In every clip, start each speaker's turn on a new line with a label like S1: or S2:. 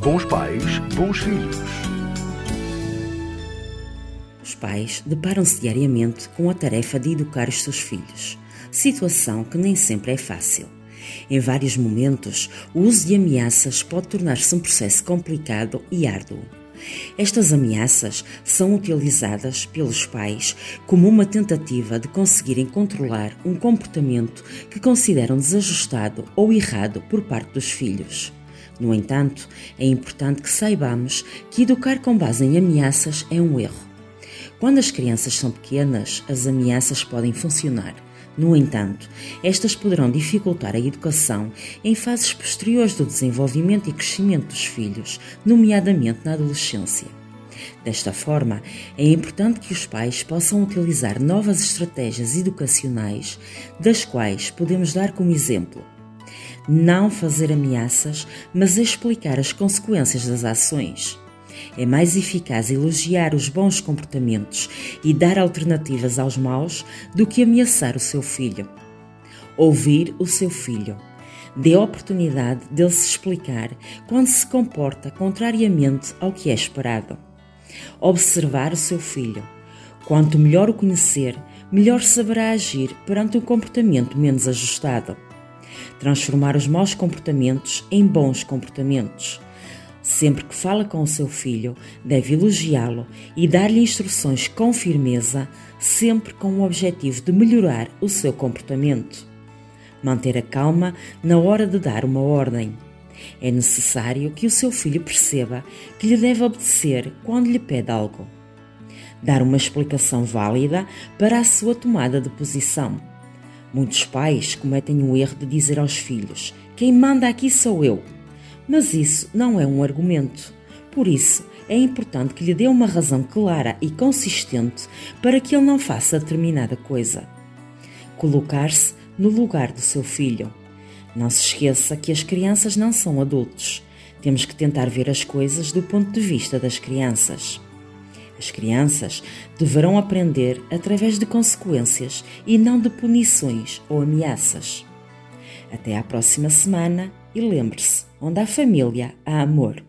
S1: Bons pais, bons filhos.
S2: Os pais deparam-se diariamente com a tarefa de educar os seus filhos, situação que nem sempre é fácil. Em vários momentos, o uso de ameaças pode tornar-se um processo complicado e árduo. Estas ameaças são utilizadas pelos pais como uma tentativa de conseguirem controlar um comportamento que consideram desajustado ou errado por parte dos filhos. No entanto, é importante que saibamos que educar com base em ameaças é um erro. Quando as crianças são pequenas, as ameaças podem funcionar. No entanto, estas poderão dificultar a educação em fases posteriores do desenvolvimento e crescimento dos filhos, nomeadamente na adolescência. Desta forma, é importante que os pais possam utilizar novas estratégias educacionais, das quais podemos dar como exemplo não fazer ameaças, mas explicar as consequências das ações. É mais eficaz elogiar os bons comportamentos e dar alternativas aos maus do que ameaçar o seu filho. Ouvir o seu filho. Dê oportunidade dele se explicar quando se comporta contrariamente ao que é esperado. Observar o seu filho. Quanto melhor o conhecer, melhor saberá agir perante um comportamento menos ajustado transformar os maus comportamentos em bons comportamentos. Sempre que fala com o seu filho, deve elogiá-lo e dar-lhe instruções com firmeza, sempre com o objetivo de melhorar o seu comportamento. Manter a calma na hora de dar uma ordem. É necessário que o seu filho perceba que lhe deve obedecer quando lhe pede algo. Dar uma explicação válida para a sua tomada de posição Muitos pais cometem o erro de dizer aos filhos: Quem manda aqui sou eu. Mas isso não é um argumento. Por isso, é importante que lhe dê uma razão clara e consistente para que ele não faça determinada coisa. Colocar-se no lugar do seu filho. Não se esqueça que as crianças não são adultos. Temos que tentar ver as coisas do ponto de vista das crianças. As crianças deverão aprender através de consequências e não de punições ou ameaças. Até à próxima semana e lembre-se: onde há família, há amor.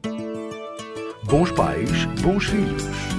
S1: Bons pais, bons filhos.